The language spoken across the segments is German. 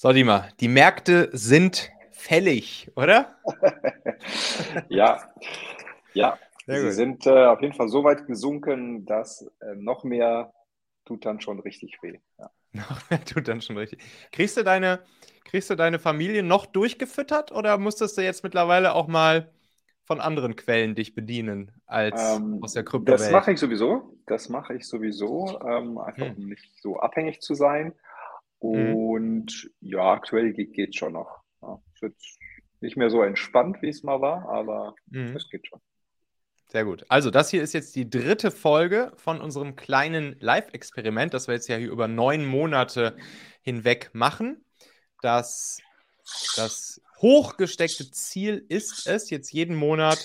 So, Dima, die Märkte sind fällig, oder? ja, ja. Sie sind äh, auf jeden Fall so weit gesunken, dass äh, noch mehr tut dann schon richtig weh. Ja. Noch mehr tut dann schon richtig. Kriegst du deine, kriegst du deine Familie noch durchgefüttert oder musstest du jetzt mittlerweile auch mal von anderen Quellen dich bedienen als ähm, aus der Kryptowelt? Das mache ich sowieso. Das mache ich sowieso, ähm, einfach hm. um nicht so abhängig zu sein. Mhm. Und mhm. ja, aktuell geht es schon noch. Ja, ist jetzt nicht mehr so entspannt, wie es mal war, aber mhm. es geht schon. Sehr gut. Also, das hier ist jetzt die dritte Folge von unserem kleinen Live-Experiment, das wir jetzt ja hier über neun Monate hinweg machen. Das, das hochgesteckte Ziel ist es, jetzt jeden Monat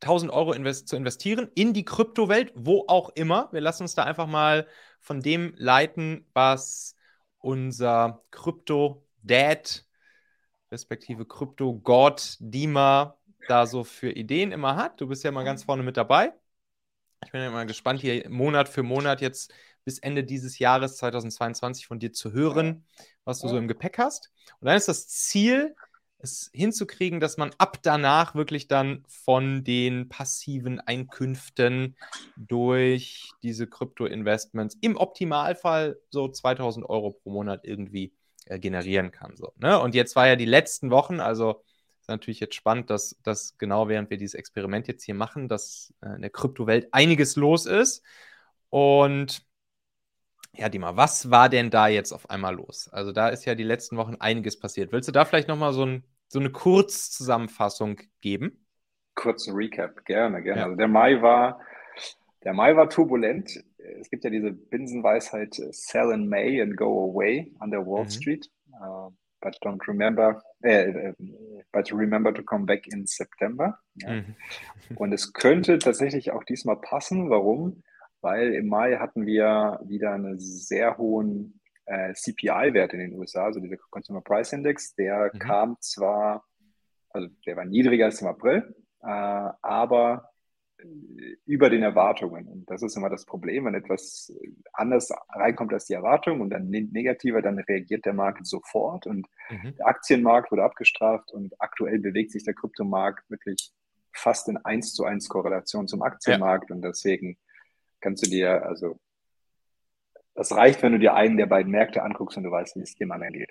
1000 Euro invest zu investieren in die Kryptowelt, wo auch immer. Wir lassen uns da einfach mal von dem leiten, was unser Krypto-Dad, respektive Krypto-God Dima da so für Ideen immer hat. Du bist ja mal ganz vorne mit dabei. Ich bin ja mal gespannt, hier Monat für Monat jetzt bis Ende dieses Jahres 2022 von dir zu hören, was du so im Gepäck hast. Und dann ist das Ziel, es hinzukriegen, dass man ab danach wirklich dann von den passiven Einkünften durch diese Krypto-Investments im Optimalfall so 2000 Euro pro Monat irgendwie äh, generieren kann. So, ne? Und jetzt war ja die letzten Wochen, also ist natürlich jetzt spannend, dass, dass genau während wir dieses Experiment jetzt hier machen, dass äh, in der Kryptowelt einiges los ist. Und ja, Dima, was war denn da jetzt auf einmal los? Also da ist ja die letzten Wochen einiges passiert. Willst du da vielleicht nochmal so, ein, so eine Kurzzusammenfassung geben? Kurzen Recap, gerne, gerne. Ja. Also der Mai war, der Mai war turbulent. Es gibt ja diese Binsenweisheit, sell in May and go away an der Wall mhm. Street. Uh, but don't remember, äh, äh, but remember to come back in September. Ja. Mhm. Und es könnte tatsächlich auch diesmal passen. Warum? weil im Mai hatten wir wieder einen sehr hohen äh, CPI-Wert in den USA, also dieser Consumer Price Index, der mhm. kam zwar, also der war niedriger als im April, äh, aber äh, über den Erwartungen. Und das ist immer das Problem, wenn etwas anders reinkommt als die Erwartung und dann negativer, dann reagiert der Markt sofort und mhm. der Aktienmarkt wurde abgestraft und aktuell bewegt sich der Kryptomarkt wirklich fast in 1 zu 1 Korrelation zum Aktienmarkt ja. und deswegen kannst du dir, also das reicht, wenn du dir einen der beiden Märkte anguckst und du weißt, wie es dem anderen geht.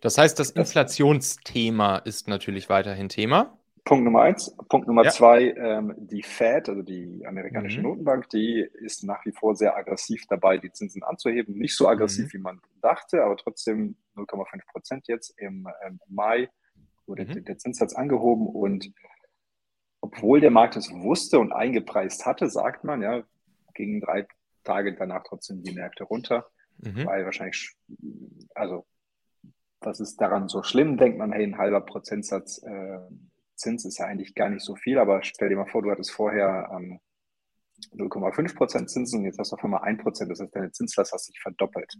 Das heißt, das Inflationsthema ist natürlich weiterhin Thema. Punkt Nummer eins. Punkt Nummer ja. zwei, ähm, die Fed, also die amerikanische mhm. Notenbank, die ist nach wie vor sehr aggressiv dabei, die Zinsen anzuheben. Nicht so aggressiv, mhm. wie man dachte, aber trotzdem 0,5 Prozent jetzt im ähm, Mai wurde mhm. der Zinssatz angehoben und obwohl der Markt es wusste und eingepreist hatte, sagt man, ja, gingen drei Tage danach trotzdem die Märkte runter, mhm. weil wahrscheinlich, also was ist daran so schlimm? Denkt man, hey, ein halber Prozentsatz äh, Zins ist ja eigentlich gar nicht so viel, aber stell dir mal vor, du hattest vorher ähm, 0,5 Prozent Zinsen und jetzt hast du auf einmal 1 Prozent, das heißt, deine Zinslast hat sich verdoppelt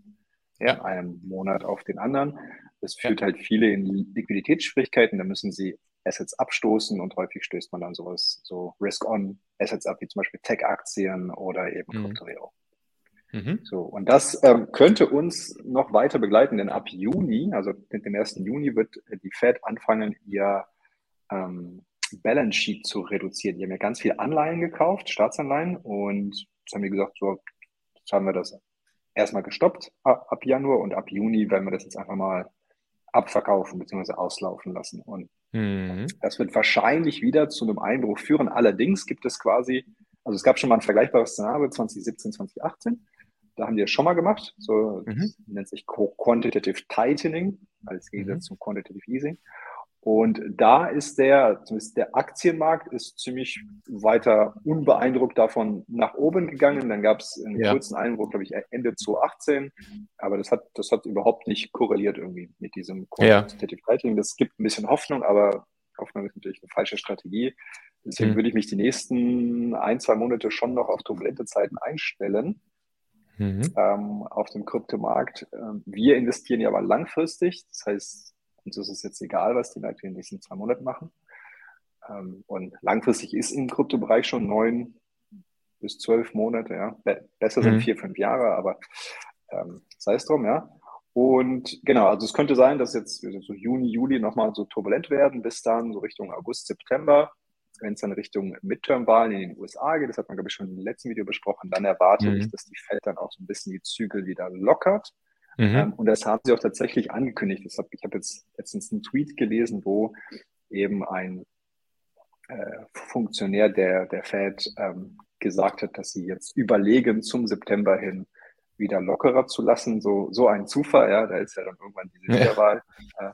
ja. von einem Monat auf den anderen. Das führt ja. halt viele in Liquiditätsschwierigkeiten, da müssen sie Assets abstoßen und häufig stößt man dann sowas, so Risk-on-Assets ab, wie zum Beispiel Tech-Aktien oder eben mhm. Kryptowährung. Mhm. So, und das ähm, könnte uns noch weiter begleiten, denn ab Juni, also mit dem 1. Juni, wird die Fed anfangen, ihr ähm, Balance Sheet zu reduzieren. Die haben ja ganz viel Anleihen gekauft, Staatsanleihen, und jetzt haben die gesagt, so, jetzt haben wir das erstmal gestoppt ab, ab Januar und ab Juni werden wir das jetzt einfach mal abverkaufen bzw. auslaufen lassen. Und mhm. das wird wahrscheinlich wieder zu einem Einbruch führen. Allerdings gibt es quasi, also es gab schon mal ein vergleichbares Szenario 2017, 2018. Da haben die das schon mal gemacht. So mhm. nennt sich Quantitative Tightening als Gegensatz mhm. zum Quantitative Easing. Und da ist der, zumindest der Aktienmarkt ist ziemlich weiter unbeeindruckt davon nach oben gegangen. Dann gab es einen ja. kurzen Einbruch, glaube ich, Ende 2018. Aber das hat, das hat überhaupt nicht korreliert irgendwie mit diesem Quantitative ja. Tightening. Das gibt ein bisschen Hoffnung, aber Hoffnung ist natürlich eine falsche Strategie. Deswegen mhm. würde ich mich die nächsten ein, zwei Monate schon noch auf turbulente Zeiten einstellen. Mhm. Ähm, auf dem Kryptomarkt. Ähm, wir investieren ja aber langfristig. Das heißt, uns ist es jetzt egal, was die Märkte in den nächsten zwei Monaten machen. Ähm, und langfristig ist im Kryptobereich schon neun bis zwölf Monate, ja. besser sind mhm. vier, fünf Jahre, aber ähm, sei es drum, ja. Und genau, also es könnte sein, dass jetzt so Juni, Juli nochmal so turbulent werden, bis dann so Richtung August, September, wenn es dann Richtung Midterm-Wahlen in den USA geht, das hat man, glaube ich, schon im letzten Video besprochen, dann erwarte mhm. ich, dass die Fed dann auch so ein bisschen die Zügel wieder lockert. Mhm. Ähm, und das haben sie auch tatsächlich angekündigt. Hab, ich habe jetzt letztens einen Tweet gelesen, wo eben ein äh, Funktionär der, der Fed ähm, gesagt hat, dass sie jetzt überlegen, zum September hin wieder lockerer zu lassen. So, so ein Zufall, ja, da ist ja dann irgendwann diese Wiederwahl. Ja. Ähm,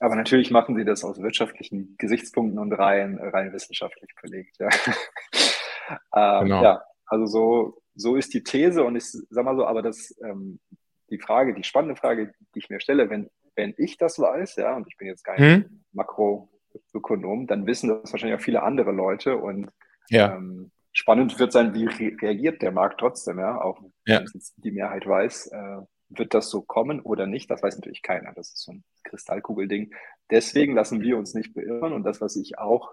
aber natürlich machen sie das aus wirtschaftlichen Gesichtspunkten und rein, rein wissenschaftlich belegt. Ja. ähm, genau. ja, also so, so ist die These und ich sag mal so, aber das, ähm, die Frage, die spannende Frage, die ich mir stelle, wenn, wenn ich das weiß, ja, und ich bin jetzt kein hm? Makroökonom, dann wissen das wahrscheinlich auch viele andere Leute und ja. ähm, spannend wird sein, wie re reagiert der Markt trotzdem, ja, auch wenn ja. die Mehrheit weiß, äh, wird das so kommen oder nicht? Das weiß natürlich keiner. Das ist so ein Kristallkugelding. Deswegen lassen wir uns nicht beirren und das, was ich auch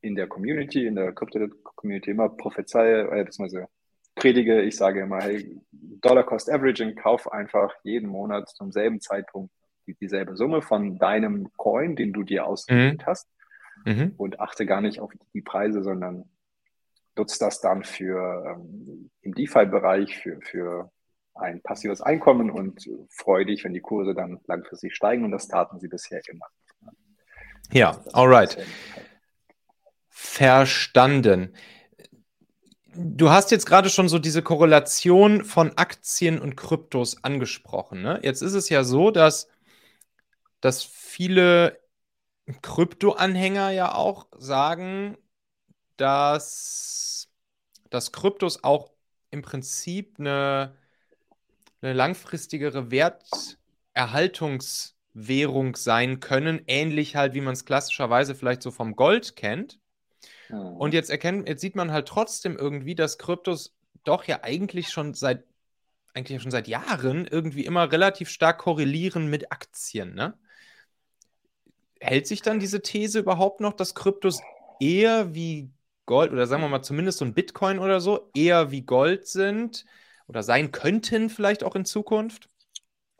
in der Community, in der Krypto-Community immer prophezeie, äh, beziehungsweise predige, ich sage immer, hey, Dollar Cost Averaging, kauf einfach jeden Monat zum selben Zeitpunkt die, dieselbe Summe von deinem Coin, den du dir ausgewählt mhm. hast mhm. und achte gar nicht auf die Preise, sondern nutzt das dann für ähm, im DeFi-Bereich, für, für ein passives Einkommen und freue dich, wenn die Kurse dann langfristig steigen und das taten sie bisher immer. Ja, alright. Verstanden. Du hast jetzt gerade schon so diese Korrelation von Aktien und Kryptos angesprochen. Ne? Jetzt ist es ja so, dass, dass viele Krypto-Anhänger ja auch sagen, dass, dass Kryptos auch im Prinzip eine eine langfristigere Werterhaltungswährung sein können, ähnlich halt, wie man es klassischerweise vielleicht so vom Gold kennt. Und jetzt erkennt, jetzt sieht man halt trotzdem irgendwie, dass Kryptos doch ja eigentlich schon seit eigentlich schon seit Jahren irgendwie immer relativ stark korrelieren mit Aktien, ne? Hält sich dann diese These überhaupt noch, dass Kryptos eher wie Gold oder sagen wir mal zumindest so ein Bitcoin oder so eher wie Gold sind, oder sein könnten vielleicht auch in Zukunft?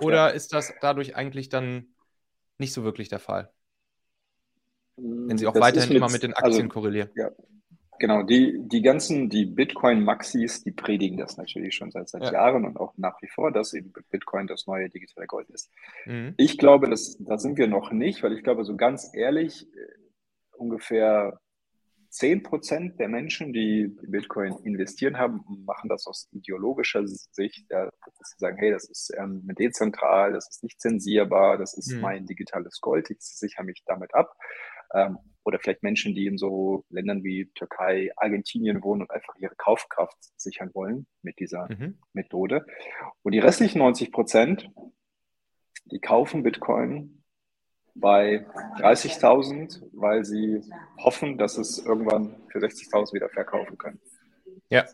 Oder ja. ist das dadurch eigentlich dann nicht so wirklich der Fall? Wenn sie auch das weiterhin mit, immer mit den Aktien also, korrelieren. Ja, genau. Die, die ganzen, die Bitcoin-Maxis, die predigen das natürlich schon seit, seit ja. Jahren und auch nach wie vor, dass eben Bitcoin das neue digitale Gold ist. Mhm. Ich glaube, das, da sind wir noch nicht, weil ich glaube, so ganz ehrlich, äh, ungefähr 10 Prozent der Menschen, die Bitcoin investieren haben, machen das aus ideologischer Sicht, ja, dass sie sagen, hey, das ist ähm, dezentral, das ist nicht zensierbar, das ist mhm. mein digitales Gold, ich sichere mich damit ab. Ähm, oder vielleicht Menschen, die in so Ländern wie Türkei, Argentinien wohnen und einfach ihre Kaufkraft sichern wollen mit dieser mhm. Methode. Und die restlichen 90 Prozent, die kaufen Bitcoin bei 30.000, weil sie hoffen, dass es irgendwann für 60.000 wieder verkaufen können. Ja.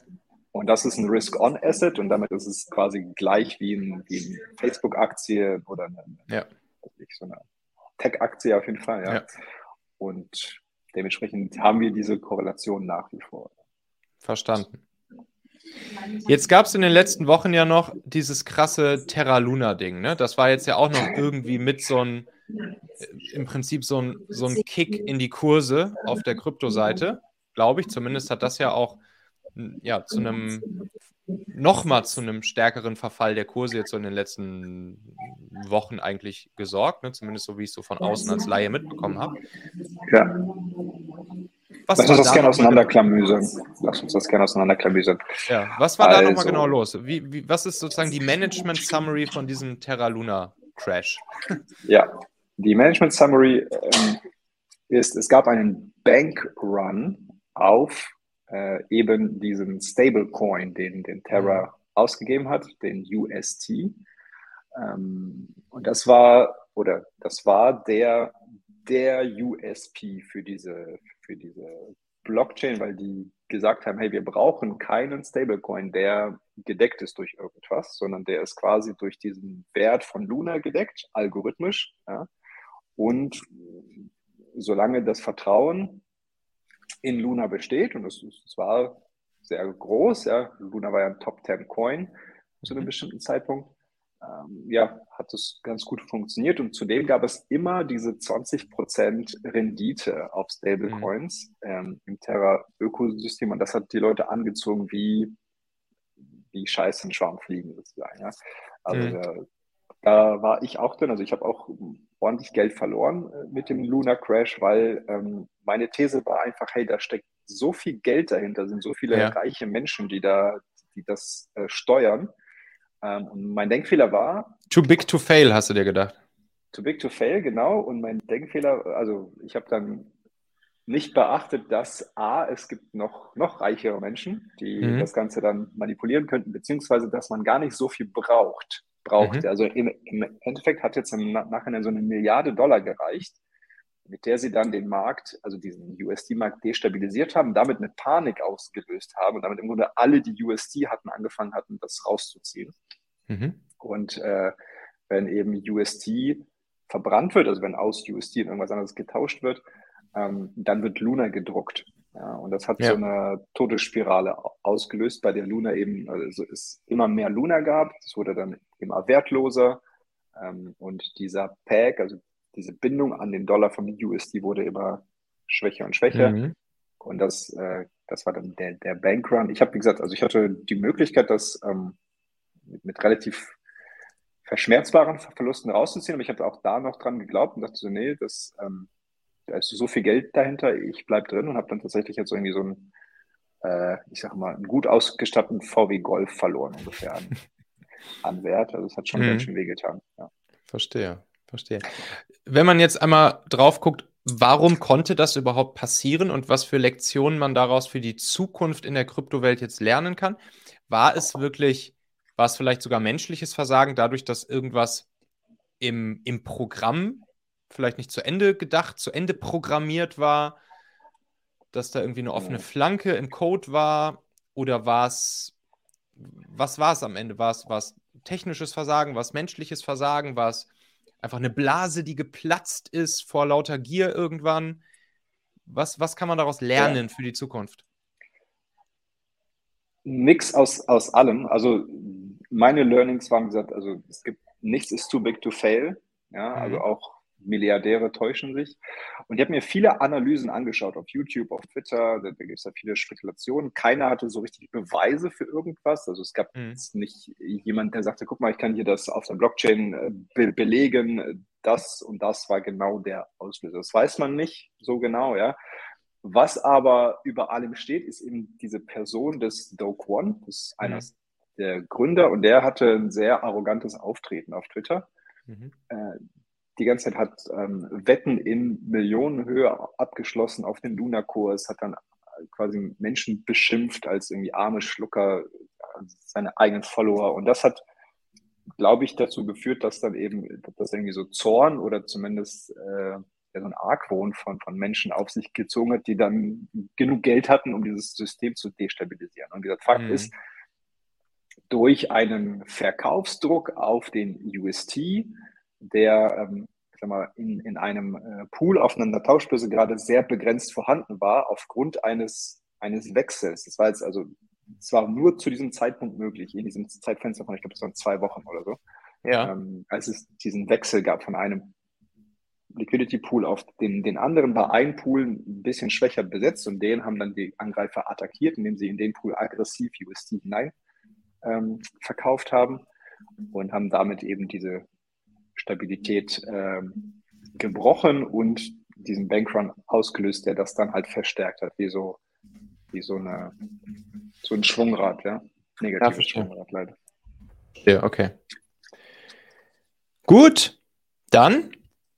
Und das ist ein Risk-on-Asset und damit ist es quasi gleich wie, ein, wie eine Facebook-Aktie oder eine, ja. so eine Tech-Aktie auf jeden Fall. Ja. ja. Und dementsprechend haben wir diese Korrelation nach wie vor. Verstanden. Jetzt gab es in den letzten Wochen ja noch dieses krasse Terra Luna-Ding. Ne? Das war jetzt ja auch noch irgendwie mit so einem im Prinzip so ein, so ein Kick in die Kurse auf der Kryptoseite, glaube ich. Zumindest hat das ja auch ja, zu einem nochmal zu einem stärkeren Verfall der Kurse jetzt so in den letzten Wochen eigentlich gesorgt, ne? zumindest so wie ich es so von außen als Laie mitbekommen habe. Ja. Was Lass uns das gerne auseinanderklamüsern. Lass uns das gerne auseinanderklamüsern. Ja, was war also, da nochmal genau los? Wie, wie, was ist sozusagen die Management-Summary von diesem Terra Luna Crash? Ja, die Management Summary ähm, ist, es gab einen Bank Run auf äh, eben diesen Stablecoin, den, den Terra mhm. ausgegeben hat, den UST. Ähm, und das war, oder das war der, der USP für diese, für diese Blockchain, weil die gesagt haben, hey, wir brauchen keinen Stablecoin, der gedeckt ist durch irgendwas, sondern der ist quasi durch diesen Wert von Luna gedeckt, algorithmisch. Ja? Und solange das Vertrauen in Luna besteht, und es, war sehr groß, ja, Luna war ja ein Top 10 Coin zu einem mhm. bestimmten Zeitpunkt, ähm, ja, hat es ganz gut funktioniert und zudem gab es immer diese 20% Rendite auf Stablecoins mhm. ähm, im Terra-Ökosystem und das hat die Leute angezogen wie, wie Scheiß in Schwarmfliegen sozusagen. Ja? Also mhm. da, da, war ich auch drin, also ich habe auch ordentlich Geld verloren äh, mit dem Luna Crash, weil ähm, meine These war einfach, hey, da steckt so viel Geld dahinter, sind so viele ja. reiche Menschen, die da, die das äh, steuern ähm, und mein Denkfehler war. Too big to fail, hast du dir gedacht? Too big to fail, genau. Und mein Denkfehler, also ich habe dann nicht beachtet, dass A, es gibt noch, noch reichere Menschen, die mhm. das Ganze dann manipulieren könnten, beziehungsweise dass man gar nicht so viel braucht. braucht. Mhm. Also im, im, Endeffekt hat jetzt im Nachhinein so eine Milliarde Dollar gereicht, mit der sie dann den Markt, also diesen USD-Markt destabilisiert haben, damit eine Panik ausgelöst haben und damit im Grunde alle, die USD hatten, angefangen hatten, das rauszuziehen. Mhm. Und äh, wenn eben USD verbrannt wird, also wenn aus USD in irgendwas anderes getauscht wird, ähm, dann wird Luna gedruckt. Ja, und das hat ja. so eine Todesspirale ausgelöst, bei der Luna eben, also es immer mehr Luna gab. Es wurde dann immer wertloser. Ähm, und dieser Peg, also diese Bindung an den Dollar vom USD wurde immer schwächer und schwächer. Mhm. Und das, äh, das war dann der, der Bankrun. Ich habe, wie gesagt, also ich hatte die Möglichkeit, das ähm, mit, mit, relativ verschmerzbaren Verlusten rauszuziehen, aber ich habe auch da noch dran geglaubt und dachte so, nee, das, ähm, da ist so viel Geld dahinter, ich bleibe drin und habe dann tatsächlich jetzt irgendwie so ein, äh, ich sag mal, einen gut ausgestatteten VW Golf verloren ungefähr an, an Wert. Also es hat schon mhm. ganz schön wehgetan. Ja. Verstehe. Verstehe. Wenn man jetzt einmal drauf guckt, warum konnte das überhaupt passieren und was für Lektionen man daraus für die Zukunft in der Kryptowelt jetzt lernen kann, war es wirklich, war es vielleicht sogar menschliches Versagen, dadurch, dass irgendwas im, im Programm vielleicht nicht zu Ende gedacht, zu Ende programmiert war, dass da irgendwie eine offene Flanke im Code war oder war es, was war es am Ende? War es, war es technisches Versagen, war es menschliches Versagen, war es einfach eine Blase, die geplatzt ist vor lauter Gier irgendwann. Was, was kann man daraus lernen ja. für die Zukunft? Nix aus, aus allem. Also meine Learnings waren gesagt, also es gibt nichts ist too big to fail. Ja, also mhm. auch Milliardäre täuschen sich. Und ich habe mir viele Analysen angeschaut auf YouTube, auf Twitter, da, da gibt es ja viele Spekulationen. Keiner hatte so richtig Beweise für irgendwas. Also es gab mhm. nicht jemand, der sagte, guck mal, ich kann hier das auf der Blockchain äh, be belegen, das und das war genau der Auslöser. Das weiß man nicht so genau, ja. Was aber über allem steht, ist eben diese Person des Do Kwon, das ist mhm. einer der Gründer, und der hatte ein sehr arrogantes Auftreten auf Twitter. Mhm. Äh, die ganze Zeit hat ähm, Wetten in Millionenhöhe abgeschlossen auf den Luna-Kurs, hat dann quasi Menschen beschimpft als irgendwie arme Schlucker, seine eigenen Follower. Und das hat, glaube ich, dazu geführt, dass dann eben, dass irgendwie so Zorn oder zumindest äh, ja, so ein Argwohn von, von Menschen auf sich gezogen hat, die dann genug Geld hatten, um dieses System zu destabilisieren. Und dieser Fakt mhm. ist, durch einen Verkaufsdruck auf den UST der ähm, sag mal, in, in einem äh, Pool auf einer Tauschbörse gerade sehr begrenzt vorhanden war, aufgrund eines, eines Wechsels. Das war jetzt also, es war nur zu diesem Zeitpunkt möglich, in diesem Zeitfenster von, ich glaube, es waren zwei Wochen oder so, ja. ähm, als es diesen Wechsel gab von einem Liquidity Pool auf den, den anderen war ein Pool ein bisschen schwächer besetzt und den haben dann die Angreifer attackiert, indem sie in den Pool aggressiv USD hinein ähm, verkauft haben und haben damit eben diese Stabilität ähm, gebrochen und diesen Bankrun ausgelöst, der das dann halt verstärkt hat, wie so, wie so, eine, so ein Schwungrad, ja. Negatives ja, Schwungrad leider. Ja, okay. Gut, dann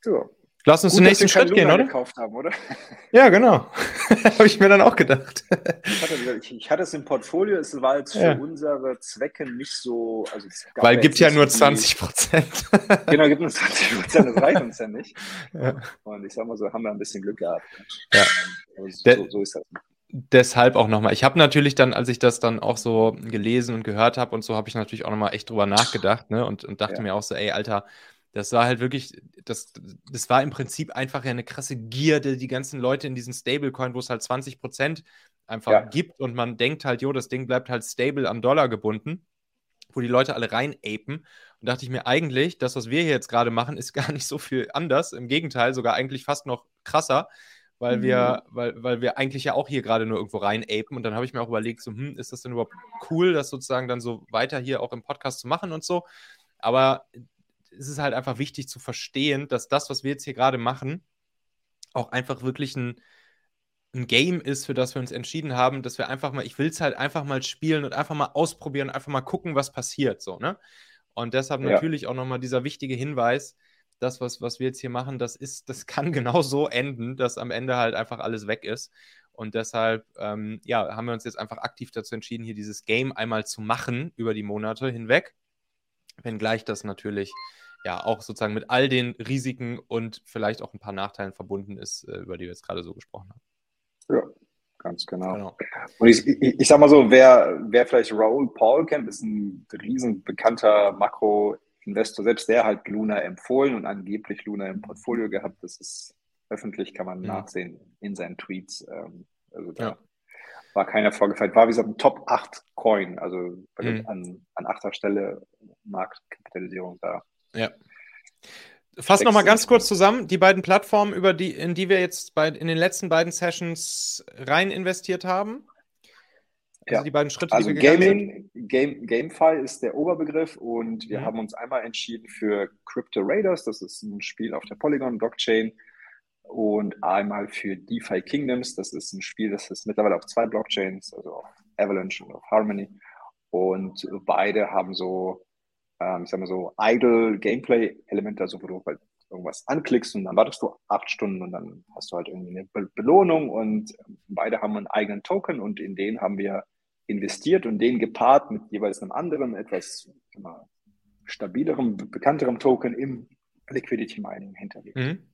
ja. Lass uns Gut, den nächsten Schritt gehen, oder? gekauft haben, oder? Ja, genau. Habe ich mir dann auch gedacht. ich, hatte, ich, ich, hatte, es im Portfolio, es war jetzt für ja. unsere Zwecke nicht so. Also Weil es gibt ja nur 20 Prozent. genau, gibt nur 20 Prozent, das reicht uns ja nicht. Ja. Und ich sag mal so, haben wir ein bisschen Glück gehabt. Ja. Also, so, so ist das deshalb auch nochmal. Ich habe natürlich dann, als ich das dann auch so gelesen und gehört habe und so, habe ich natürlich auch nochmal echt drüber nachgedacht ne? und, und dachte ja. mir auch so, ey, Alter, das war halt wirklich, das, das war im Prinzip einfach ja eine krasse Gierde, die ganzen Leute in diesen Stablecoin, wo es halt 20 Prozent einfach ja. gibt und man denkt halt, jo, das Ding bleibt halt stable am Dollar gebunden, wo die Leute alle rein apen Und dachte ich mir eigentlich, das, was wir hier jetzt gerade machen, ist gar nicht so viel anders. Im Gegenteil, sogar eigentlich fast noch krasser, weil mhm. wir, weil, weil wir eigentlich ja auch hier gerade nur irgendwo rein apen. Und dann habe ich mir auch überlegt, so, hm, ist das denn überhaupt cool, das sozusagen dann so weiter hier auch im Podcast zu machen und so. Aber es ist halt einfach wichtig zu verstehen, dass das, was wir jetzt hier gerade machen, auch einfach wirklich ein, ein Game ist, für das wir uns entschieden haben, dass wir einfach mal, ich will es halt einfach mal spielen und einfach mal ausprobieren, einfach mal gucken, was passiert, so, ne? Und deshalb ja. natürlich auch nochmal dieser wichtige Hinweis, das, was, was wir jetzt hier machen, das ist, das kann genau so enden, dass am Ende halt einfach alles weg ist. Und deshalb, ähm, ja, haben wir uns jetzt einfach aktiv dazu entschieden, hier dieses Game einmal zu machen über die Monate hinweg. Wenngleich das natürlich ja auch sozusagen mit all den Risiken und vielleicht auch ein paar Nachteilen verbunden ist, äh, über die wir jetzt gerade so gesprochen haben. Ja, ganz genau. genau. Und ich, ich, ich sag mal so, wer, wer vielleicht Raoul Paul kennt, ist ein riesen bekannter Makro-Investor. Selbst der hat Luna empfohlen und angeblich Luna im Portfolio gehabt. Das ist öffentlich, kann man ja. nachsehen in seinen Tweets. Ähm, also da ja. War keiner vorgefeilt. War wie gesagt ein Top 8 Coin, also mhm. an, an achter Stelle Marktkapitalisierung da. Ja. Fass nochmal ganz kurz zusammen, die beiden Plattformen, über die, in die wir jetzt bei, in den letzten beiden Sessions rein investiert haben. Also ja. die beiden Schritte, also die wir Gaming, Game, GameFi ist der Oberbegriff und wir mhm. haben uns einmal entschieden für Crypto Raiders, das ist ein Spiel auf der Polygon Blockchain und einmal für DeFi Kingdoms, das ist ein Spiel, das ist mittlerweile auf zwei Blockchains, also auf Avalanche und auf Harmony und beide haben so ähm, ich sag mal so, idle Gameplay-Elemente, also wo du halt irgendwas anklickst und dann wartest du acht Stunden und dann hast du halt irgendwie eine Be Belohnung und ähm, beide haben einen eigenen Token und in den haben wir investiert und den gepaart mit jeweils einem anderen, etwas mal, stabilerem, bekannterem Token im Liquidity Mining hinterlegt. Mhm.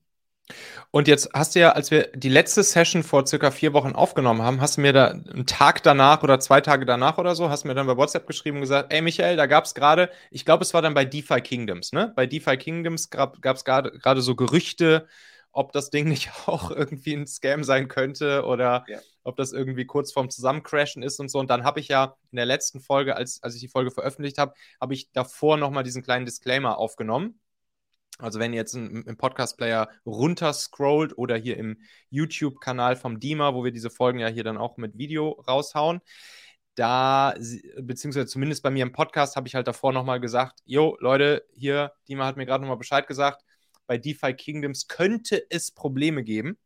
Und jetzt hast du ja, als wir die letzte Session vor circa vier Wochen aufgenommen haben, hast du mir da einen Tag danach oder zwei Tage danach oder so, hast du mir dann bei WhatsApp geschrieben und gesagt, ey Michael, da gab es gerade, ich glaube, es war dann bei DeFi Kingdoms, ne? Bei DeFi Kingdoms gab es gerade so Gerüchte, ob das Ding nicht auch irgendwie ein Scam sein könnte oder ja. ob das irgendwie kurz vorm Zusammencrashen ist und so. Und dann habe ich ja in der letzten Folge, als, als ich die Folge veröffentlicht habe, habe ich davor nochmal diesen kleinen Disclaimer aufgenommen also wenn ihr jetzt im Podcast-Player runterscrollt oder hier im YouTube-Kanal vom Dima, wo wir diese Folgen ja hier dann auch mit Video raushauen, da, beziehungsweise zumindest bei mir im Podcast, habe ich halt davor nochmal gesagt, jo, Leute, hier, Dima hat mir gerade nochmal Bescheid gesagt, bei DeFi Kingdoms könnte es Probleme geben.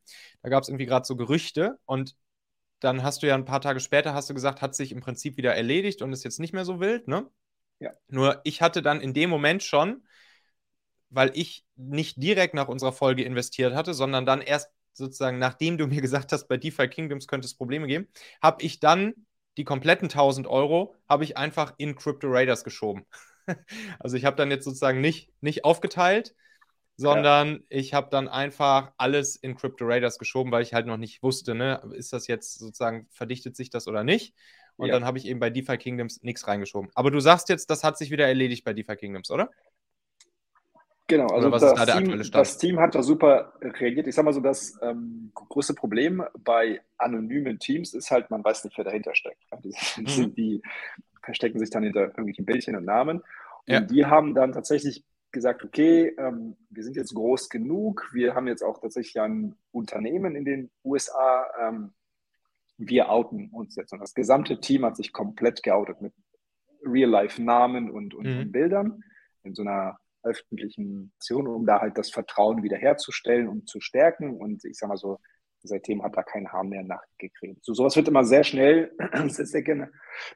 Da gab es irgendwie gerade so Gerüchte und dann hast du ja ein paar Tage später, hast du gesagt, hat sich im Prinzip wieder erledigt und ist jetzt nicht mehr so wild, ne? Ja. Nur ich hatte dann in dem Moment schon weil ich nicht direkt nach unserer Folge investiert hatte, sondern dann erst sozusagen, nachdem du mir gesagt hast, bei DeFi Kingdoms könnte es Probleme geben, habe ich dann die kompletten 1000 Euro, habe ich einfach in Crypto Raiders geschoben. also ich habe dann jetzt sozusagen nicht, nicht aufgeteilt, sondern ja. ich habe dann einfach alles in Crypto Raiders geschoben, weil ich halt noch nicht wusste, ne, ist das jetzt sozusagen, verdichtet sich das oder nicht? Und ja. dann habe ich eben bei DeFi Kingdoms nichts reingeschoben. Aber du sagst jetzt, das hat sich wieder erledigt bei DeFi Kingdoms, oder? Genau, also was ist da der Team, aktuelle Stand? Das Team hat da super reagiert. Ich sage mal so, das ähm, große Problem bei anonymen Teams ist halt, man weiß nicht, wer dahinter steckt. Die, mhm. die verstecken sich dann hinter irgendwelchen Bildchen und Namen. Und ja. die haben dann tatsächlich gesagt, okay, ähm, wir sind jetzt groß genug, wir haben jetzt auch tatsächlich ein Unternehmen in den USA, ähm, wir outen uns jetzt. Und das gesamte Team hat sich komplett geoutet mit Real-Life-Namen und, und mhm. Bildern in so einer öffentlichen Aktionen, um da halt das Vertrauen wiederherzustellen und zu stärken. Und ich sage mal so, seitdem hat da kein Haar mehr nachgekriegt. So sowas wird immer sehr schnell, sehr, gerne,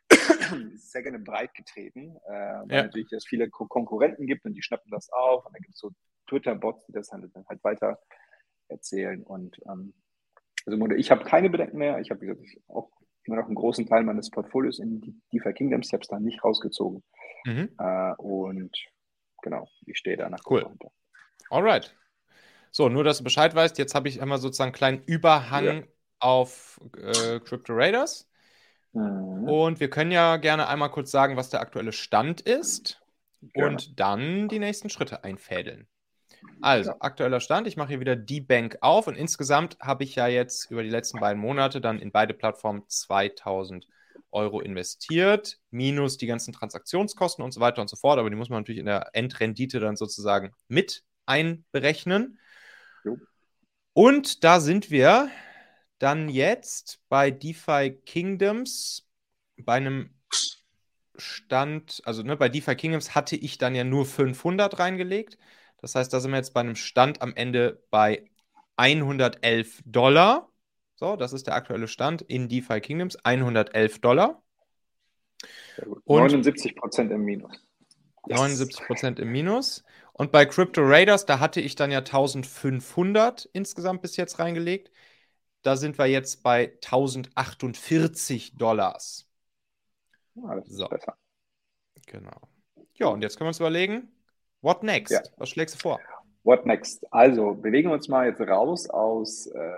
sehr gerne breit getreten, äh, weil ja. natürlich es viele Konkurrenten gibt und die schnappen das auf und dann gibt es so Twitter-Bots, die das dann halt weiter erzählen. Und ähm, also ich habe keine Bedenken mehr. Ich habe, wie gesagt, auch immer noch einen großen Teil meines Portfolios in die DeFi Kingdoms. Ich habe es da nicht rausgezogen. Mhm. Äh, und genau, ich stehe da nach cool. Dahinter. Alright. So, nur dass du Bescheid weißt, jetzt habe ich einmal sozusagen einen kleinen Überhang ja. auf äh, Crypto Raiders. Mhm. Und wir können ja gerne einmal kurz sagen, was der aktuelle Stand ist gerne. und dann die nächsten Schritte einfädeln. Also, ja. aktueller Stand, ich mache hier wieder die Bank auf und insgesamt habe ich ja jetzt über die letzten beiden Monate dann in beide Plattformen 2000 Euro investiert, minus die ganzen Transaktionskosten und so weiter und so fort. Aber die muss man natürlich in der Endrendite dann sozusagen mit einberechnen. Jo. Und da sind wir dann jetzt bei DeFi Kingdoms bei einem Stand, also ne, bei DeFi Kingdoms hatte ich dann ja nur 500 reingelegt. Das heißt, da sind wir jetzt bei einem Stand am Ende bei 111 Dollar. So, das ist der aktuelle Stand in DeFi Kingdoms, 111 Dollar. Und 79 Prozent im Minus. Yes. 79 Prozent im Minus. Und bei Crypto Raiders, da hatte ich dann ja 1500 insgesamt bis jetzt reingelegt. Da sind wir jetzt bei 1048 Dollars. Ja, ist so. besser. Genau. Ja, und jetzt können wir uns überlegen, what next? Ja. Was schlägst du vor? What next? Also bewegen wir uns mal jetzt raus aus äh,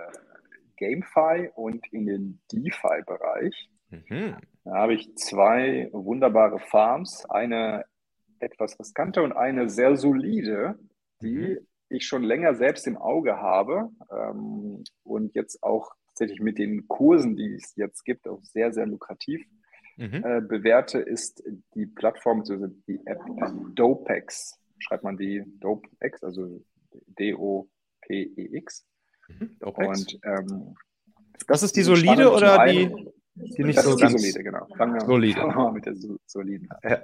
GameFi und in den DeFi-Bereich. Mhm. Da habe ich zwei wunderbare Farms, eine etwas riskante und eine sehr solide, die mhm. ich schon länger selbst im Auge habe ähm, und jetzt auch tatsächlich mit den Kursen, die es jetzt gibt, auch sehr, sehr lukrativ mhm. äh, bewerte, ist die Plattform, also die App Dopex. Schreibt man die Dopex, also D-O-P-E-X. Mhm. Und ähm, das ist die solide oder die, die nicht das so ist ganz solide, genau. Fangen wir, solide. Mal mit der soliden an. Ja.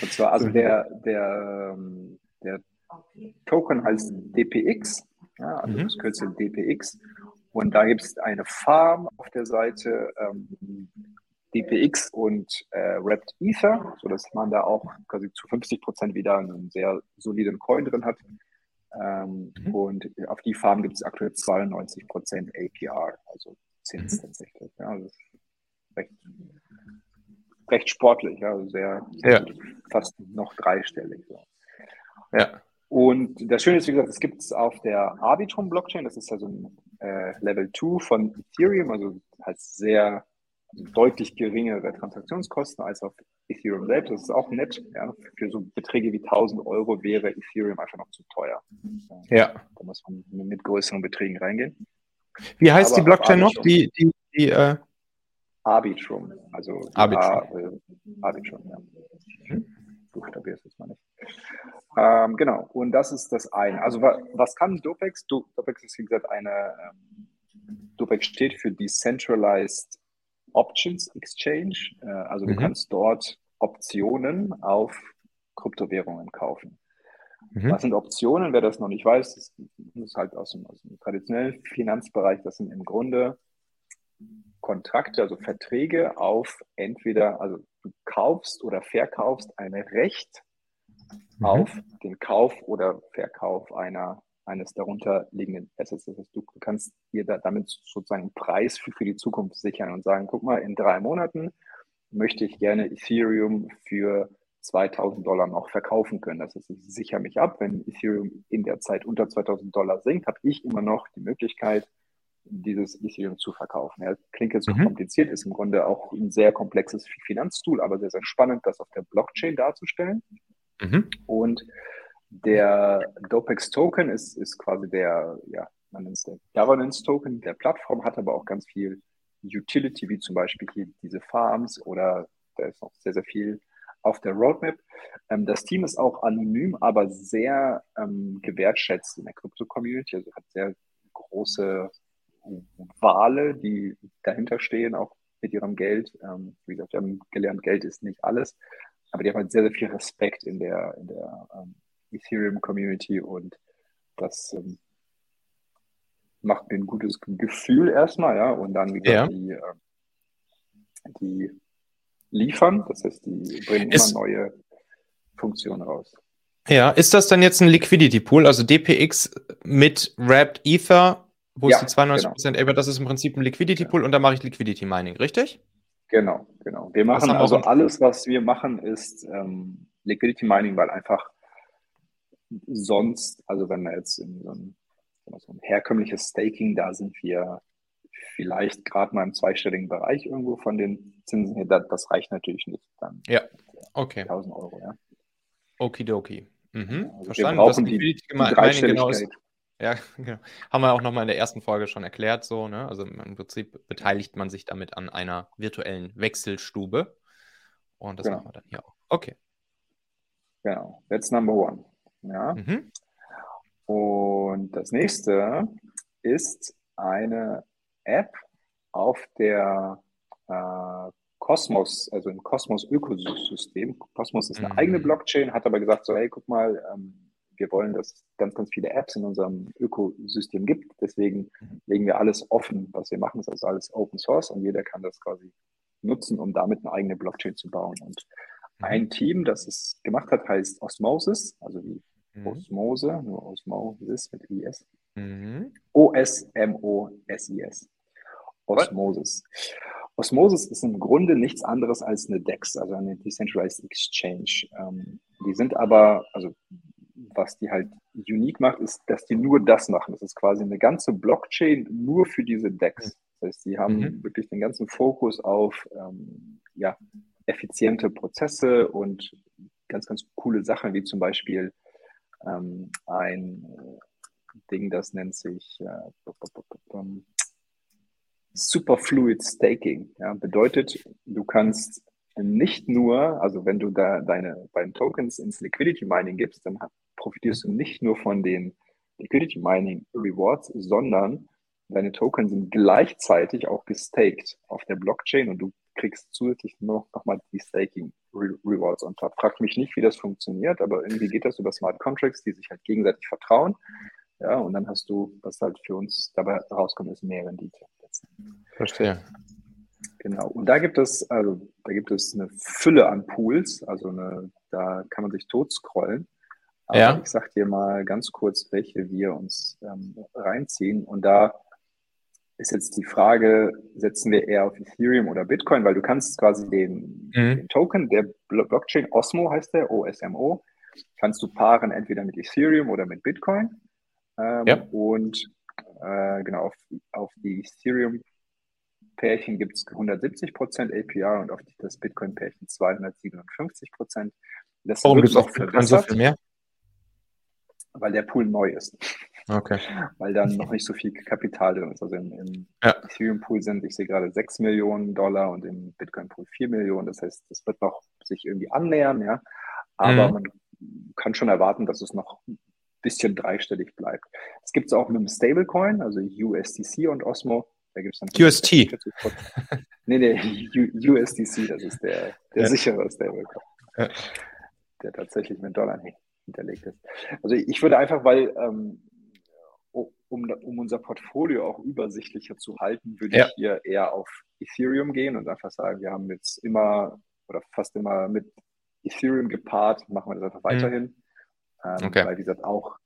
Und zwar, also der, der, ähm, der Token heißt DPX, ja, also mhm. das Kürzel DPX. Und da gibt es eine Farm auf der Seite ähm, DPX und äh, Wrapped Ether, sodass man da auch quasi zu 50 Prozent wieder einen sehr soliden Coin drin hat. Ähm, mhm. Und auf die Farm gibt es aktuell 92% APR, also Zins mhm. tatsächlich. Ja, also recht, recht sportlich, ja, also sehr, sehr ja. fast noch dreistellig. So. Ja. Und das Schöne ist, wie gesagt, es gibt es auf der Arbitrum Blockchain, das ist ja so ein äh, Level 2 von Ethereum, also halt sehr deutlich geringere Transaktionskosten als auf Ethereum selbst. Das ist auch nett. Ja. Für so Beträge wie 1000 Euro wäre Ethereum einfach noch zu teuer. Ja. Da muss man mit größeren Beträgen reingehen. Wie heißt Aber die Blockchain noch? Die, die, die äh... Arbitrum. Also Arbitrum. A, äh, Arbitrum, ja. Buchstabiere es jetzt mal nicht. Ähm, genau, und das ist das eine. Also was, was kann Dopex? Dopex ist, wie gesagt, eine, ähm, Dopex steht für Decentralized Options Exchange. Äh, also du mhm. kannst dort Optionen auf Kryptowährungen kaufen. Mhm. Was sind Optionen? Wer das noch nicht weiß, das ist halt aus dem, aus dem traditionellen Finanzbereich. Das sind im Grunde Kontrakte, also Verträge auf entweder, also du kaufst oder verkaufst ein Recht mhm. auf den Kauf oder Verkauf einer eines darunter liegenden Assets. Das heißt, du kannst dir da, damit sozusagen einen Preis für, für die Zukunft sichern und sagen, guck mal, in drei Monaten möchte ich gerne Ethereum für 2000 Dollar noch verkaufen können. Das heißt, ich sichere mich ab, wenn Ethereum in der Zeit unter 2000 Dollar sinkt, habe ich immer noch die Möglichkeit, dieses Ethereum zu verkaufen. Ja, klingt jetzt so mhm. kompliziert, ist im Grunde auch ein sehr komplexes Finanztool, aber sehr, sehr spannend, das auf der Blockchain darzustellen. Mhm. Und der Dopex Token ist, ist quasi der, ja, man nennt es der Governance Token der Plattform, hat aber auch ganz viel Utility, wie zum Beispiel hier diese Farms oder da ist noch sehr, sehr viel auf der Roadmap. Ähm, das Team ist auch anonym, aber sehr ähm, gewertschätzt in der Krypto-Community, also hat sehr große Wale, die dahinter stehen, auch mit ihrem Geld. Ähm, wie gesagt, wir haben gelernt, Geld ist nicht alles, aber die haben halt sehr, sehr viel Respekt in der, in der ähm, Ethereum-Community und das ähm, macht mir ein gutes Gefühl erstmal, ja, und dann wieder ja. die, äh, die liefern, das heißt, die bringen ist, immer neue Funktionen raus. Ja, ist das dann jetzt ein Liquidity Pool, also DPX mit Wrapped Ether, wo ja, es die 92% genau. das ist im Prinzip ein Liquidity Pool ja. und da mache ich Liquidity Mining, richtig? Genau, genau. Wir machen also alles, was wir machen, ist ähm, Liquidity Mining, weil einfach sonst, also wenn wir jetzt in so ein, so ein herkömmliches Staking, da sind wir vielleicht gerade mal im zweistelligen Bereich irgendwo von den Zinsen her, das, das reicht natürlich nicht. Dann ja, okay. 1000 Euro, ja. Okidoki. Mhm. Also Verstanden. Wir brauchen die, die, die genau ist, Ja, genau. Haben wir auch nochmal in der ersten Folge schon erklärt, so, ne? Also im Prinzip beteiligt man sich damit an einer virtuellen Wechselstube. Und das genau. machen wir dann hier auch. Okay. Genau. That's number one. Ja. Mhm. Und das nächste ist eine App auf der äh, Cosmos, also im Cosmos-Ökosystem. Cosmos ist eine mhm. eigene Blockchain, hat aber gesagt, so, hey, guck mal, ähm, wir wollen, dass es ganz, ganz viele Apps in unserem Ökosystem gibt. Deswegen mhm. legen wir alles offen, was wir machen. Das ist also alles Open Source und jeder kann das quasi nutzen, um damit eine eigene Blockchain zu bauen. Und mhm. ein Team, das es gemacht hat, heißt Osmosis, also wie mhm. Osmose, nur Osmosis mit IS. Mhm. O-S-M-O-S-I-S. Osmosis. Osmosis ist im Grunde nichts anderes als eine DEX, also eine Decentralized Exchange. Ähm, die sind aber, also was die halt unique macht, ist, dass die nur das machen. Das ist quasi eine ganze Blockchain nur für diese DEX. Das heißt, die haben mhm. wirklich den ganzen Fokus auf ähm, ja, effiziente Prozesse und ganz, ganz coole Sachen, wie zum Beispiel ähm, ein Ding, das nennt sich äh, Superfluid Staking. Ja, bedeutet, du kannst nicht nur, also wenn du da deine beiden Tokens ins Liquidity Mining gibst, dann profitierst du nicht nur von den Liquidity Mining Rewards, sondern deine Tokens sind gleichzeitig auch gestaked auf der Blockchain und du kriegst zusätzlich noch, noch mal die Staking Rewards und frag mich nicht, wie das funktioniert, aber irgendwie geht das über Smart Contracts, die sich halt gegenseitig vertrauen. Ja, und dann hast du, was halt für uns dabei rauskommt, ist mehr Rendite. Verstehe. Genau. Und da gibt es, also da gibt es eine Fülle an Pools, also eine, da kann man sich tot scrollen. Aber ja. ich sag dir mal ganz kurz, welche wir uns ähm, reinziehen. Und da ist jetzt die Frage, setzen wir eher auf Ethereum oder Bitcoin, weil du kannst quasi den, mhm. den Token der Blockchain, Osmo heißt der, OSMO, kannst du paaren entweder mit Ethereum oder mit Bitcoin. Ähm, ja. Und äh, genau auf, auf die Ethereum-Pärchen gibt es 170% APR und auf das Bitcoin-Pärchen 257 Das Warum gibt es auch so viel mehr? Weil der Pool neu ist. Okay. Weil dann noch nicht so viel Kapital drin ist. Also im, im ja. Ethereum-Pool sind, ich sehe gerade 6 Millionen Dollar und im Bitcoin-Pool 4 Millionen. Das heißt, das wird noch sich irgendwie annähern, ja. Aber mhm. man kann schon erwarten, dass es noch bisschen dreistellig bleibt. Es gibt es auch mit dem Stablecoin, also USDC und Osmo. Da gibt es dann UST. nee, nee, USDC, das ist der, der ja. sichere Stablecoin. Ja. Der tatsächlich mit Dollar hinterlegt ist. Also ich würde einfach, weil ähm, um, um unser Portfolio auch übersichtlicher zu halten, würde ja. ich hier eher auf Ethereum gehen und einfach sagen, wir haben jetzt immer oder fast immer mit Ethereum gepaart, machen wir das einfach mhm. weiterhin. Ähm, okay. Weil, wie gesagt, auch,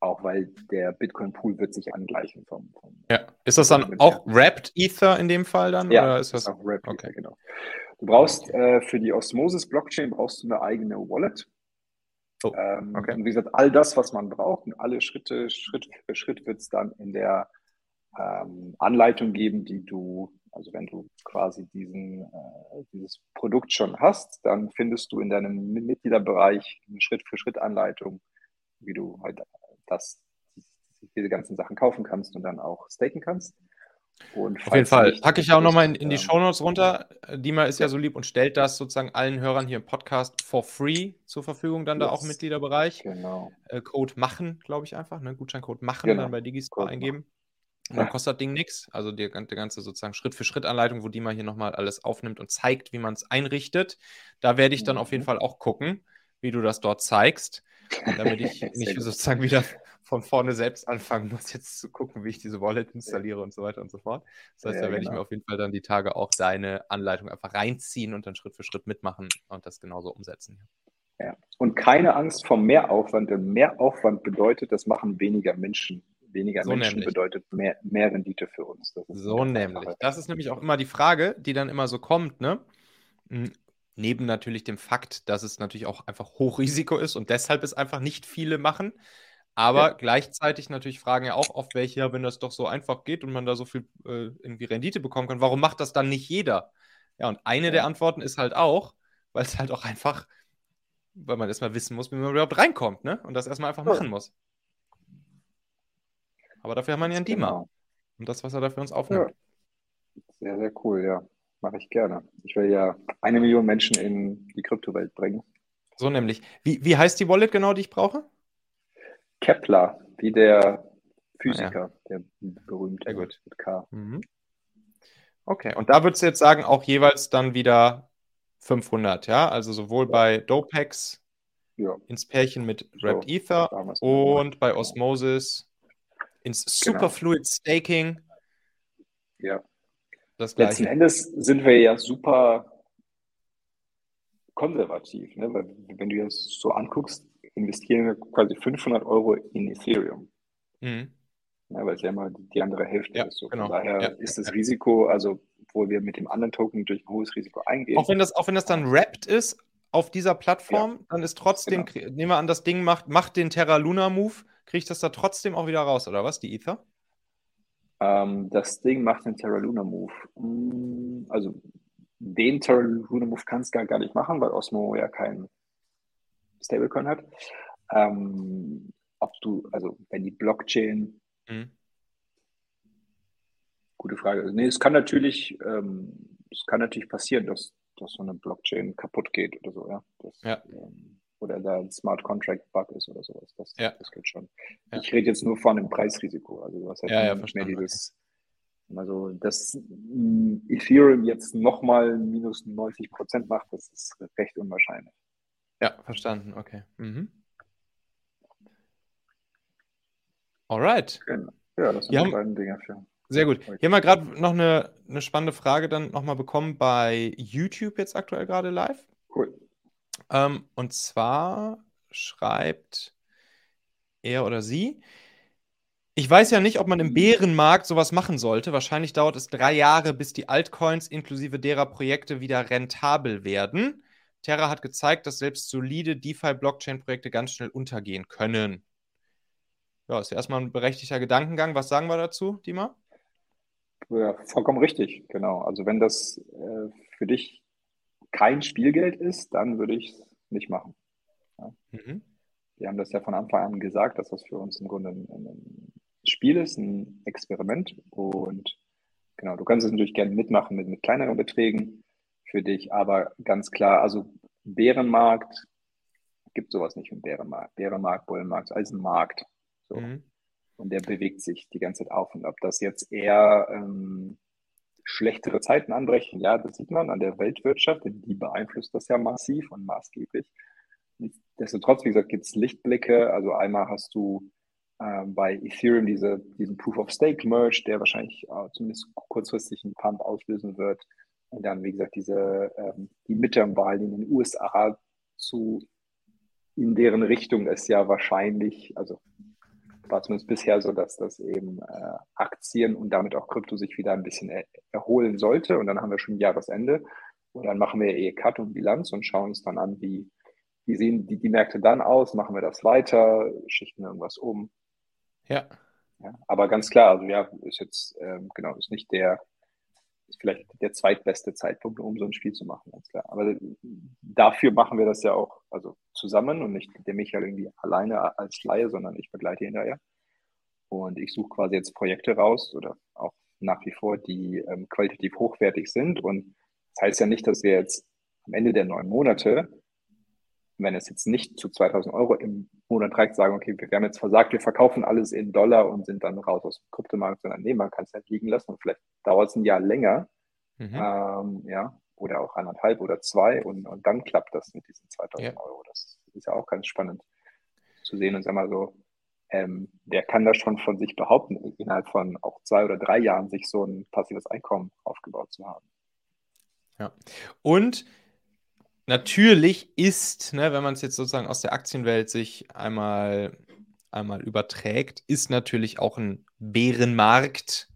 auch weil der Bitcoin-Pool wird sich angleichen. Vom, vom ja. Ist das dann auch Wrapped Ether in dem Fall dann? Ja, oder ist das auch Wrapped okay. Ether, genau. Du brauchst äh, für die Osmosis-Blockchain brauchst du eine eigene Wallet. Oh, ähm, okay. Und wie gesagt, all das, was man braucht und alle Schritte, Schritt für Schritt wird es dann in der ähm, Anleitung geben, die du also wenn du quasi diesen, äh, dieses Produkt schon hast, dann findest du in deinem Mitgliederbereich eine Schritt-für-Schritt-Anleitung, wie du halt das, diese ganzen Sachen kaufen kannst und dann auch staken kannst. Und Auf jeden Fall. Packe ich auch nochmal in, in die ähm, Shownotes runter. Dima ist ja so lieb und stellt das sozusagen allen Hörern hier im Podcast for free zur Verfügung, dann yes. da auch im Mitgliederbereich. Genau. Äh, Code machen, glaube ich einfach. Ne? Gutscheincode machen, genau. dann bei Digistore eingeben. Machen. Und dann kostet das Ding nichts. Also die, die, ganze sozusagen Schritt-für-Schritt-Anleitung, wo die mal hier nochmal alles aufnimmt und zeigt, wie man es einrichtet. Da werde ich dann auf jeden mhm. Fall auch gucken, wie du das dort zeigst, damit ich nicht sozusagen wieder von vorne selbst anfangen muss, jetzt zu gucken, wie ich diese Wallet installiere und so weiter und so fort. Das heißt, ja, da werde genau. ich mir auf jeden Fall dann die Tage auch deine Anleitung einfach reinziehen und dann Schritt für Schritt mitmachen und das genauso umsetzen. Ja. Und keine Angst vor Mehraufwand, denn Mehraufwand bedeutet, das machen weniger Menschen weniger so Menschen nämlich. bedeutet mehr, mehr Rendite für uns. so nämlich. Das ist nämlich auch immer die Frage, die dann immer so kommt, ne? Hm, neben natürlich dem Fakt, dass es natürlich auch einfach Hochrisiko ist und deshalb es einfach nicht viele machen. Aber ja. gleichzeitig natürlich fragen ja auch oft welche, ja, wenn das doch so einfach geht und man da so viel äh, irgendwie Rendite bekommen kann, warum macht das dann nicht jeder? Ja, und eine ja. der Antworten ist halt auch, weil es halt auch einfach, weil man erstmal wissen muss, wie man überhaupt reinkommt, ne? Und das erstmal einfach machen muss. Aber dafür haben wir ja einen Dima. Genau. Und das, was er da für uns aufnimmt. Ja. Sehr, sehr cool, ja. Mache ich gerne. Ich will ja eine Million Menschen in die Kryptowelt bringen. So nämlich. Wie, wie heißt die Wallet genau, die ich brauche? Kepler, wie der Physiker, ah, ja. der berühmte. Sehr gut. Mit K. Mhm. Okay, und da würdest du jetzt sagen, auch jeweils dann wieder 500, ja? Also sowohl bei Dopex ja. ins Pärchen mit Wrapped so, Ether und bei Osmosis ins genau. Superfluid Staking. Ja. Das Letzten Endes sind wir ja super konservativ, ne? Weil, wenn du das so anguckst, investieren wir quasi 500 Euro in Ethereum. Mhm. Ja, weil es ja immer die andere Hälfte ja, ist. So. Genau. Von daher ja, ist das Risiko, also obwohl wir mit dem anderen Token durch ein hohes Risiko eingehen. Auch wenn das, auch wenn das dann wrapped ist auf dieser Plattform, dann ist trotzdem, genau. nehmen wir an, das Ding macht, macht den Terra Luna Move, kriege ich das da trotzdem auch wieder raus, oder was, die Ether? Ähm, das Ding macht den Terra Luna Move. Mm, also den Terra Luna Move kannst du gar nicht machen, weil Osmo ja keinen Stablecoin hat. Ähm, ob du, also wenn die Blockchain mhm. Gute Frage. Nee, es kann natürlich, ähm, es kann natürlich passieren, dass, dass so eine Blockchain kaputt geht oder so, ja. Das, ja. Ähm, oder da ein Smart Contract Bug ist oder sowas. Das, ja. das geht schon. Ja. Ich rede jetzt nur von dem Preisrisiko. Also was halt ja, ja, nicht mehr dieses, also dass Ethereum jetzt nochmal minus 90 Prozent macht, das ist recht unwahrscheinlich. Ja, verstanden, okay. Mhm. Alright. Genau. Ja, das sind die beiden Dinge für. Sehr gut. Hier haben wir gerade noch eine, eine spannende Frage dann nochmal bekommen bei YouTube jetzt aktuell gerade live. Cool. Ähm, und zwar schreibt er oder sie, ich weiß ja nicht, ob man im Bärenmarkt sowas machen sollte. Wahrscheinlich dauert es drei Jahre, bis die Altcoins inklusive derer Projekte wieder rentabel werden. Terra hat gezeigt, dass selbst solide DeFi-Blockchain-Projekte ganz schnell untergehen können. Ja, ist ja erstmal ein berechtigter Gedankengang. Was sagen wir dazu, Dima? Ja, vollkommen richtig, genau. Also wenn das äh, für dich kein Spielgeld ist, dann würde ich es nicht machen. Ja. Mhm. Wir haben das ja von Anfang an gesagt, dass das für uns im Grunde ein, ein Spiel ist, ein Experiment. Und genau, du kannst es natürlich gerne mitmachen mit, mit kleineren Beträgen für dich, aber ganz klar, also Bärenmarkt gibt sowas nicht im Bärenmarkt. Bärenmarkt, Bullenmarkt, alles ein Markt. So. Mhm. Und der bewegt sich die ganze Zeit auf. Und ob das jetzt eher ähm, schlechtere Zeiten anbrechen, ja, das sieht man an der Weltwirtschaft, denn die beeinflusst das ja massiv und maßgeblich. Nichtsdestotrotz, wie gesagt, gibt es Lichtblicke. Also einmal hast du äh, bei Ethereum diese, diesen Proof of Stake Merge, der wahrscheinlich äh, zumindest kurzfristig einen Pump auslösen wird. Und dann, wie gesagt, diese ähm, die Midterm-Wahlen in den USA zu in deren Richtung es ja wahrscheinlich, also war zumindest bisher so, dass das eben äh, Aktien und damit auch Krypto sich wieder ein bisschen er erholen sollte. Und dann haben wir schon Jahresende. Und dann machen wir eh Cut und Bilanz und schauen uns dann an, wie, wie sehen die, die Märkte dann aus? Machen wir das weiter? Schichten irgendwas um? Ja. ja aber ganz klar, also ja, ist jetzt, ähm, genau, ist nicht der, ist vielleicht der zweitbeste Zeitpunkt, um so ein Spiel zu machen, ganz klar. Aber dafür machen wir das ja auch, also zusammen und nicht der Michael irgendwie alleine als Laie, sondern ich begleite ihn daher. Und ich suche quasi jetzt Projekte raus oder auch nach wie vor, die ähm, qualitativ hochwertig sind. Und das heißt ja nicht, dass wir jetzt am Ende der neun Monate, wenn es jetzt nicht zu 2000 Euro im Monat reicht, sagen, okay, wir haben jetzt versagt, wir verkaufen alles in Dollar und sind dann raus aus dem Kryptomarkt, sondern nee, man kann es halt liegen lassen und vielleicht dauert es ein Jahr länger, mhm. ähm, ja, oder auch anderthalb oder zwei und, und dann klappt das mit diesen 2000 ja. Euro. Das ist ja auch ganz spannend zu sehen und sag mal so, ähm, der kann das schon von sich behaupten, innerhalb von auch zwei oder drei Jahren sich so ein passives Einkommen aufgebaut zu haben. Ja. Und natürlich ist, ne, wenn man es jetzt sozusagen aus der Aktienwelt sich einmal, einmal überträgt, ist natürlich auch ein Bärenmarkt,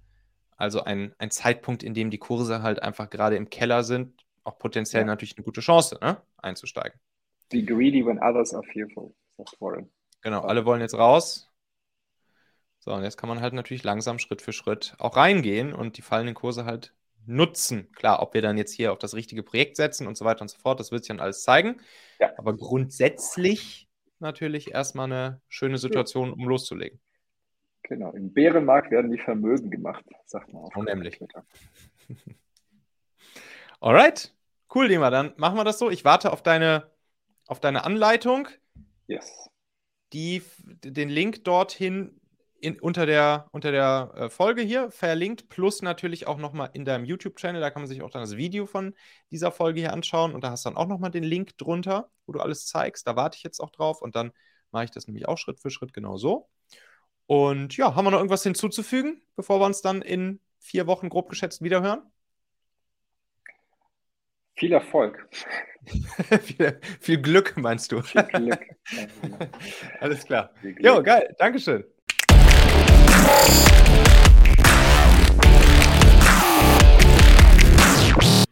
also ein, ein Zeitpunkt, in dem die Kurse halt einfach gerade im Keller sind, auch potenziell ja. natürlich eine gute Chance, ne, einzusteigen. Be greedy when others are fearful. Genau, alle wollen jetzt raus. So, und jetzt kann man halt natürlich langsam Schritt für Schritt auch reingehen und die fallenden Kurse halt nutzen. Klar, ob wir dann jetzt hier auf das richtige Projekt setzen und so weiter und so fort, das wird sich dann alles zeigen. Ja. Aber grundsätzlich natürlich erstmal eine schöne Situation, um loszulegen. Genau, im Bärenmarkt werden die Vermögen gemacht, sagt man auch. Unheimlich. Alright, cool, Dima, dann machen wir das so. Ich warte auf deine, auf deine Anleitung. Yes. Die, den Link dorthin in, unter der, unter der äh, Folge hier verlinkt, plus natürlich auch nochmal in deinem YouTube-Channel. Da kann man sich auch dann das Video von dieser Folge hier anschauen und da hast du dann auch nochmal den Link drunter, wo du alles zeigst. Da warte ich jetzt auch drauf und dann mache ich das nämlich auch Schritt für Schritt genau so. Und ja, haben wir noch irgendwas hinzuzufügen, bevor wir uns dann in vier Wochen grob geschätzt wiederhören? Viel Erfolg. viel, viel, Glück, meinst du? Viel Glück. Alles klar. Jo, geil. Dankeschön.